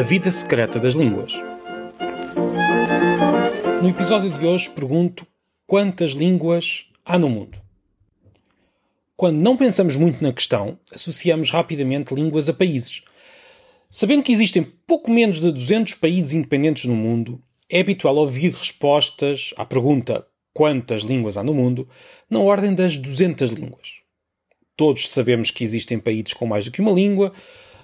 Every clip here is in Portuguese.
A vida secreta das línguas. No episódio de hoje pergunto quantas línguas há no mundo. Quando não pensamos muito na questão, associamos rapidamente línguas a países. Sabendo que existem pouco menos de 200 países independentes no mundo, é habitual ouvir respostas à pergunta quantas línguas há no mundo na ordem das 200 línguas. Todos sabemos que existem países com mais do que uma língua,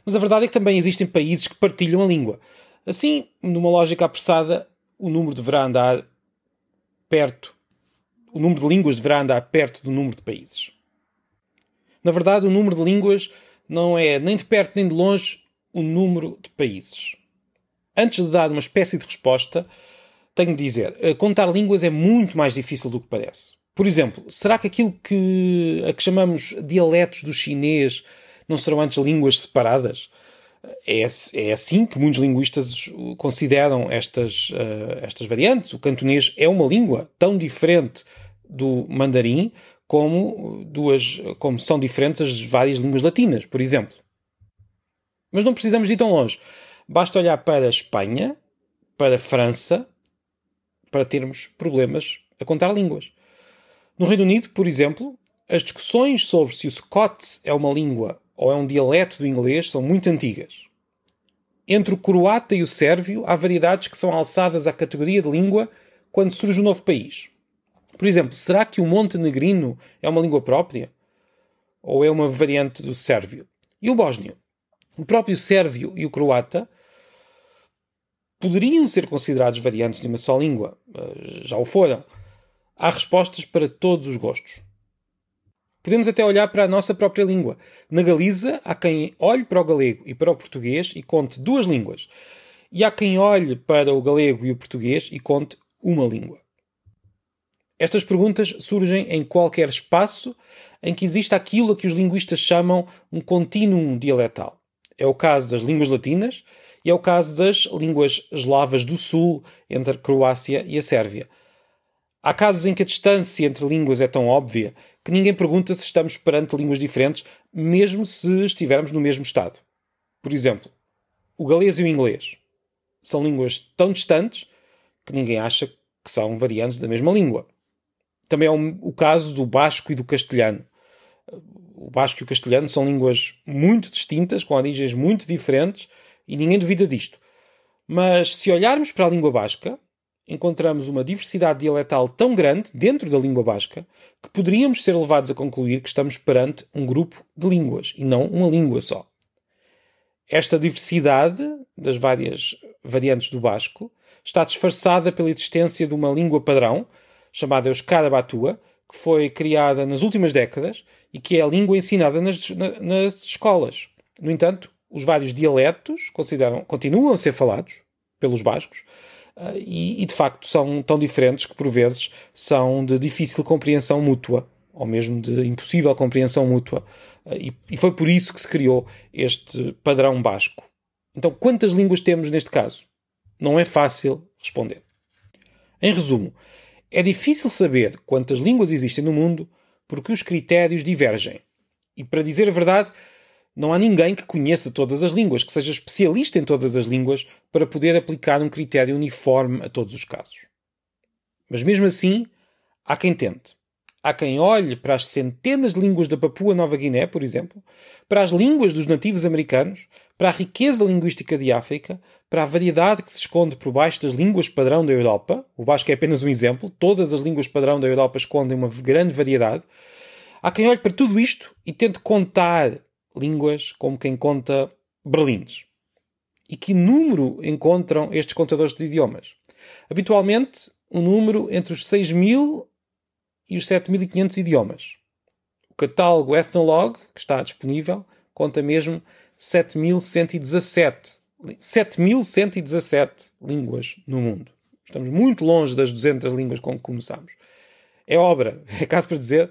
mas a verdade é que também existem países que partilham a língua. Assim, numa lógica apressada, o número deverá andar perto, o número de línguas deverá andar perto do número de países. Na verdade, o número de línguas não é nem de perto nem de longe o número de países. Antes de dar uma espécie de resposta, tenho de dizer, eh, contar línguas é muito mais difícil do que parece. Por exemplo, será que aquilo que, a que chamamos dialetos do chinês não serão antes línguas separadas? É, é assim que muitos linguistas consideram estas, uh, estas variantes. O cantonês é uma língua tão diferente do mandarim como, duas, como são diferentes as várias línguas latinas, por exemplo. Mas não precisamos ir tão longe. Basta olhar para a Espanha, para a França, para termos problemas a contar línguas. No Reino Unido, por exemplo, as discussões sobre se o Scots é uma língua ou é um dialeto do inglês são muito antigas. Entre o croata e o sérvio, há variedades que são alçadas à categoria de língua quando surge um novo país. Por exemplo, será que o montenegrino é uma língua própria? Ou é uma variante do sérvio? E o bósnio? O próprio sérvio e o croata poderiam ser considerados variantes de uma só língua. Já o foram há respostas para todos os gostos. Podemos até olhar para a nossa própria língua. Na Galiza, há quem olhe para o galego e para o português e conte duas línguas. E há quem olhe para o galego e o português e conte uma língua. Estas perguntas surgem em qualquer espaço em que exista aquilo a que os linguistas chamam um contínuo dialetal. É o caso das línguas latinas e é o caso das línguas eslavas do Sul, entre a Croácia e a Sérvia. Há casos em que a distância entre línguas é tão óbvia que ninguém pergunta se estamos perante línguas diferentes, mesmo se estivermos no mesmo estado. Por exemplo, o galês e o inglês são línguas tão distantes que ninguém acha que são variantes da mesma língua. Também é o caso do basco e do castelhano. O basco e o castelhano são línguas muito distintas, com origens muito diferentes, e ninguém duvida disto. Mas se olharmos para a língua basca, encontramos uma diversidade dialetal tão grande dentro da língua basca que poderíamos ser levados a concluir que estamos perante um grupo de línguas e não uma língua só. Esta diversidade das várias variantes do basco está disfarçada pela existência de uma língua padrão chamada Euskara Batua, que foi criada nas últimas décadas e que é a língua ensinada nas, nas escolas. No entanto, os vários dialetos continuam a ser falados pelos bascos, e, e, de facto são tão diferentes que por vezes são de difícil compreensão mútua, ou mesmo de impossível compreensão mútua. Uh, e, e, foi por isso que se criou este padrão basco. Então, quantas línguas temos neste caso? Não é fácil responder. Em resumo, é difícil saber quantas línguas existem no mundo porque os critérios divergem. E para dizer a verdade, não há ninguém que conheça todas as línguas, que seja especialista em todas as línguas, para poder aplicar um critério uniforme a todos os casos. Mas mesmo assim, há quem tente. Há quem olhe para as centenas de línguas da Papua Nova Guiné, por exemplo, para as línguas dos nativos americanos, para a riqueza linguística de África, para a variedade que se esconde por baixo das línguas padrão da Europa. O Basco é apenas um exemplo. Todas as línguas padrão da Europa escondem uma grande variedade. Há quem olhe para tudo isto e tente contar línguas como quem conta berlines. E que número encontram estes contadores de idiomas? Habitualmente, um número entre os 6.000 e os 7.500 idiomas. O catálogo Ethnologue, que está disponível, conta mesmo 7.117 7.117 línguas no mundo. Estamos muito longe das 200 línguas com que começamos. É obra, é caso para dizer,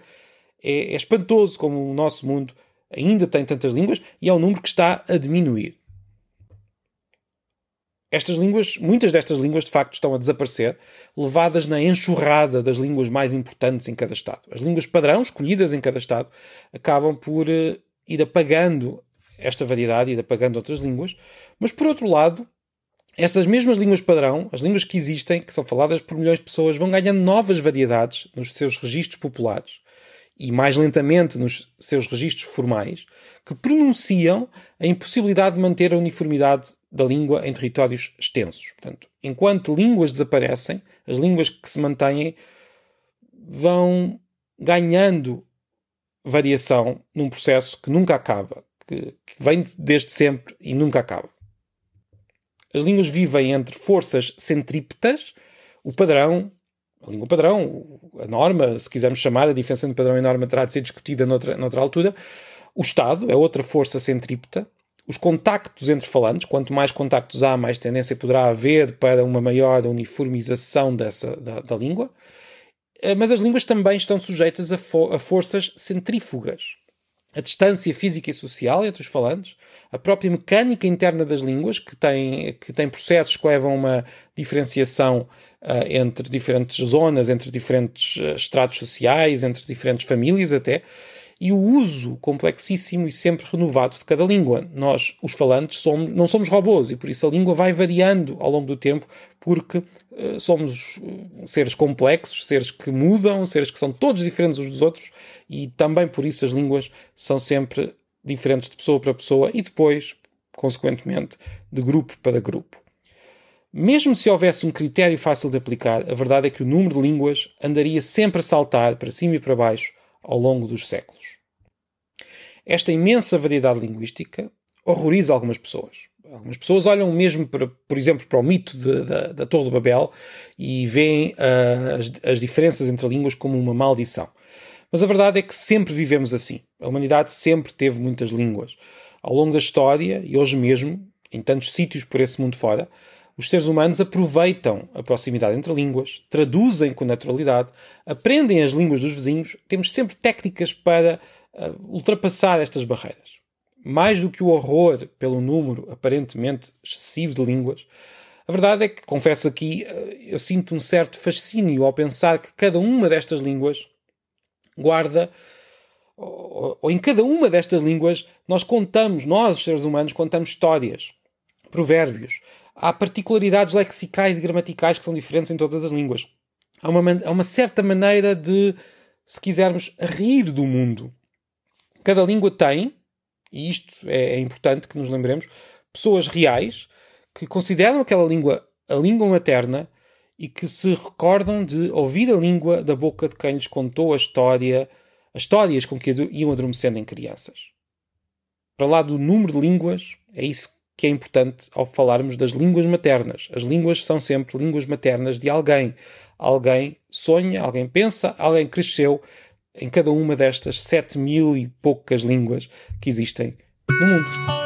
é, é espantoso como o nosso mundo ainda tem tantas línguas e é um número que está a diminuir. Estas línguas, muitas destas línguas de facto estão a desaparecer, levadas na enxurrada das línguas mais importantes em cada Estado. As línguas padrão, escolhidas em cada Estado, acabam por uh, ir apagando esta variedade, ir apagando outras línguas, mas por outro lado, essas mesmas línguas padrão, as línguas que existem, que são faladas por milhões de pessoas, vão ganhando novas variedades nos seus registros populares e mais lentamente nos seus registros formais, que pronunciam a impossibilidade de manter a uniformidade da língua em territórios extensos. Portanto, enquanto línguas desaparecem, as línguas que se mantêm vão ganhando variação num processo que nunca acaba, que, que vem desde sempre e nunca acaba. As línguas vivem entre forças centrípetas, o padrão, a língua padrão, a norma, se quisermos chamar, a diferença entre padrão e norma terá de ser discutida noutra, noutra altura. O Estado é outra força centrípeta. Os contactos entre falantes, quanto mais contactos há, mais tendência poderá haver para uma maior uniformização dessa, da, da língua. Eh, mas as línguas também estão sujeitas a, fo a forças centrífugas a distância física e social entre os falantes, a própria mecânica interna das línguas, que tem, que tem processos que levam a uma diferenciação uh, entre diferentes zonas, entre diferentes uh, estratos sociais, entre diferentes famílias até, e o uso complexíssimo e sempre renovado de cada língua. Nós, os falantes, somos, não somos robôs e por isso a língua vai variando ao longo do tempo, porque uh, somos seres complexos, seres que mudam, seres que são todos diferentes uns dos outros e também por isso as línguas são sempre diferentes de pessoa para pessoa e depois, consequentemente, de grupo para grupo. Mesmo se houvesse um critério fácil de aplicar, a verdade é que o número de línguas andaria sempre a saltar para cima e para baixo ao longo dos séculos. Esta imensa variedade linguística horroriza algumas pessoas. Algumas pessoas olham mesmo, para, por exemplo, para o mito de, da, da Torre de Babel e veem uh, as, as diferenças entre línguas como uma maldição. Mas a verdade é que sempre vivemos assim. A humanidade sempre teve muitas línguas. Ao longo da história, e hoje mesmo, em tantos sítios por esse mundo fora, os seres humanos aproveitam a proximidade entre línguas, traduzem com naturalidade, aprendem as línguas dos vizinhos. Temos sempre técnicas para uh, ultrapassar estas barreiras. Mais do que o horror pelo número aparentemente excessivo de línguas, a verdade é que, confesso aqui, uh, eu sinto um certo fascínio ao pensar que cada uma destas línguas guarda, ou, ou em cada uma destas línguas, nós contamos, nós, os seres humanos, contamos histórias, provérbios. Há particularidades lexicais e gramaticais que são diferentes em todas as línguas. Há uma, há uma certa maneira de, se quisermos, rir do mundo. Cada língua tem, e isto é, é importante que nos lembremos, pessoas reais que consideram aquela língua a língua materna e que se recordam de ouvir a língua da boca de quem lhes contou a história, as histórias com que iam adormecendo em crianças. Para lá do número de línguas, é isso que é importante ao falarmos das línguas maternas. As línguas são sempre línguas maternas de alguém. Alguém sonha, alguém pensa, alguém cresceu em cada uma destas sete mil e poucas línguas que existem no mundo.